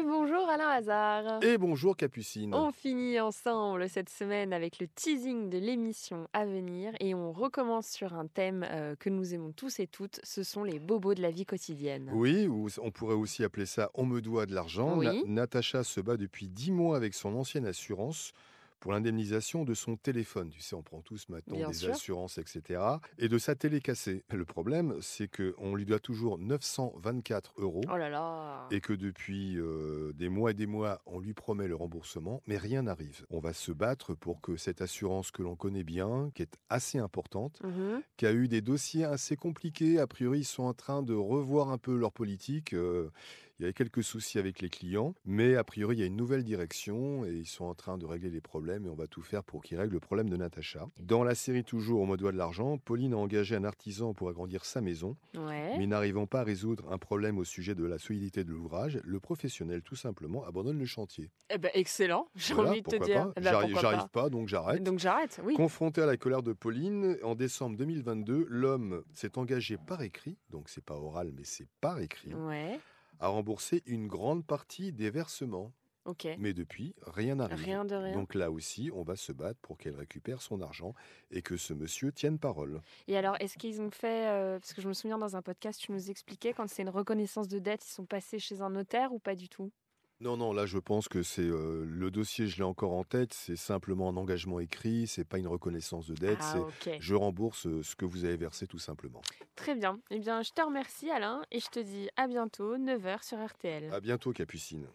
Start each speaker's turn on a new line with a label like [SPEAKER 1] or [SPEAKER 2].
[SPEAKER 1] Et bonjour Alain Hazard.
[SPEAKER 2] Et bonjour Capucine.
[SPEAKER 1] On finit ensemble cette semaine avec le teasing de l'émission à venir et on recommence sur un thème euh, que nous aimons tous et toutes, ce sont les bobos de la vie quotidienne.
[SPEAKER 2] Oui, ou on pourrait aussi appeler ça On me doit de l'argent.
[SPEAKER 1] Oui.
[SPEAKER 2] Na- Natacha se bat depuis 10 mois avec son ancienne assurance pour l'indemnisation de son téléphone. Tu sais, on prend tous maintenant
[SPEAKER 1] Bien
[SPEAKER 2] des
[SPEAKER 1] sûr.
[SPEAKER 2] assurances, etc. Et de sa télé cassée. Le problème, c'est qu'on lui doit toujours 924 euros.
[SPEAKER 1] Oh là là.
[SPEAKER 2] Et que depuis euh, des mois et des mois, on lui promet le remboursement, mais rien n'arrive. On va se battre pour que cette assurance que l'on connaît bien, qui est assez importante,
[SPEAKER 1] Mhm.
[SPEAKER 2] qui a eu des dossiers assez compliqués. A priori, ils sont en train de revoir un peu leur politique. Euh, il y avait quelques soucis avec les clients, mais a priori, il y a une nouvelle direction et ils sont en train de régler les problèmes et on va tout faire pour qu'ils règlent le problème de Natacha. Dans la série Toujours, on me doit de l'argent, Pauline a engagé un artisan pour agrandir sa maison,
[SPEAKER 1] Ouais.
[SPEAKER 2] mais n'arrivant pas à résoudre un problème au sujet de la solidité de l'ouvrage, le professionnel, tout simplement, abandonne le chantier.
[SPEAKER 1] Eh ben, excellent, j'ai
[SPEAKER 2] Voilà,
[SPEAKER 1] envie de te dire. Eh ben,
[SPEAKER 2] J'arrive pas, donc j'arrête.
[SPEAKER 1] Donc j'arrête, oui.
[SPEAKER 2] Confronté à la colère de Pauline, en décembre 2022, l'homme s'est engagé par écrit, donc c'est pas oral mais c'est par écrit,
[SPEAKER 1] Ouais,
[SPEAKER 2] à rembourser une grande partie des versements. Mais depuis, rien n'arrive.
[SPEAKER 1] Rien de rien.
[SPEAKER 2] Donc là aussi, on va se battre pour qu'elle récupère son argent et que ce monsieur tienne parole.
[SPEAKER 1] Et alors, est-ce qu'ils ont fait, euh, parce que je me souviens dans un podcast, tu nous expliquais, quand c'est une reconnaissance de dette, ils sont passés chez un notaire ou pas du tout?
[SPEAKER 2] Non, non, là je pense que c'est euh, le dossier, je l'ai encore en tête, c'est simplement un engagement écrit, c'est pas une reconnaissance de dette,
[SPEAKER 1] Ah,
[SPEAKER 2] c'est
[SPEAKER 1] ok.
[SPEAKER 2] je rembourse ce que vous avez versé tout simplement.
[SPEAKER 1] Très bien. Eh bien, je te remercie Alain et je te dis à bientôt, 9h sur RTL.
[SPEAKER 2] À bientôt Capucine.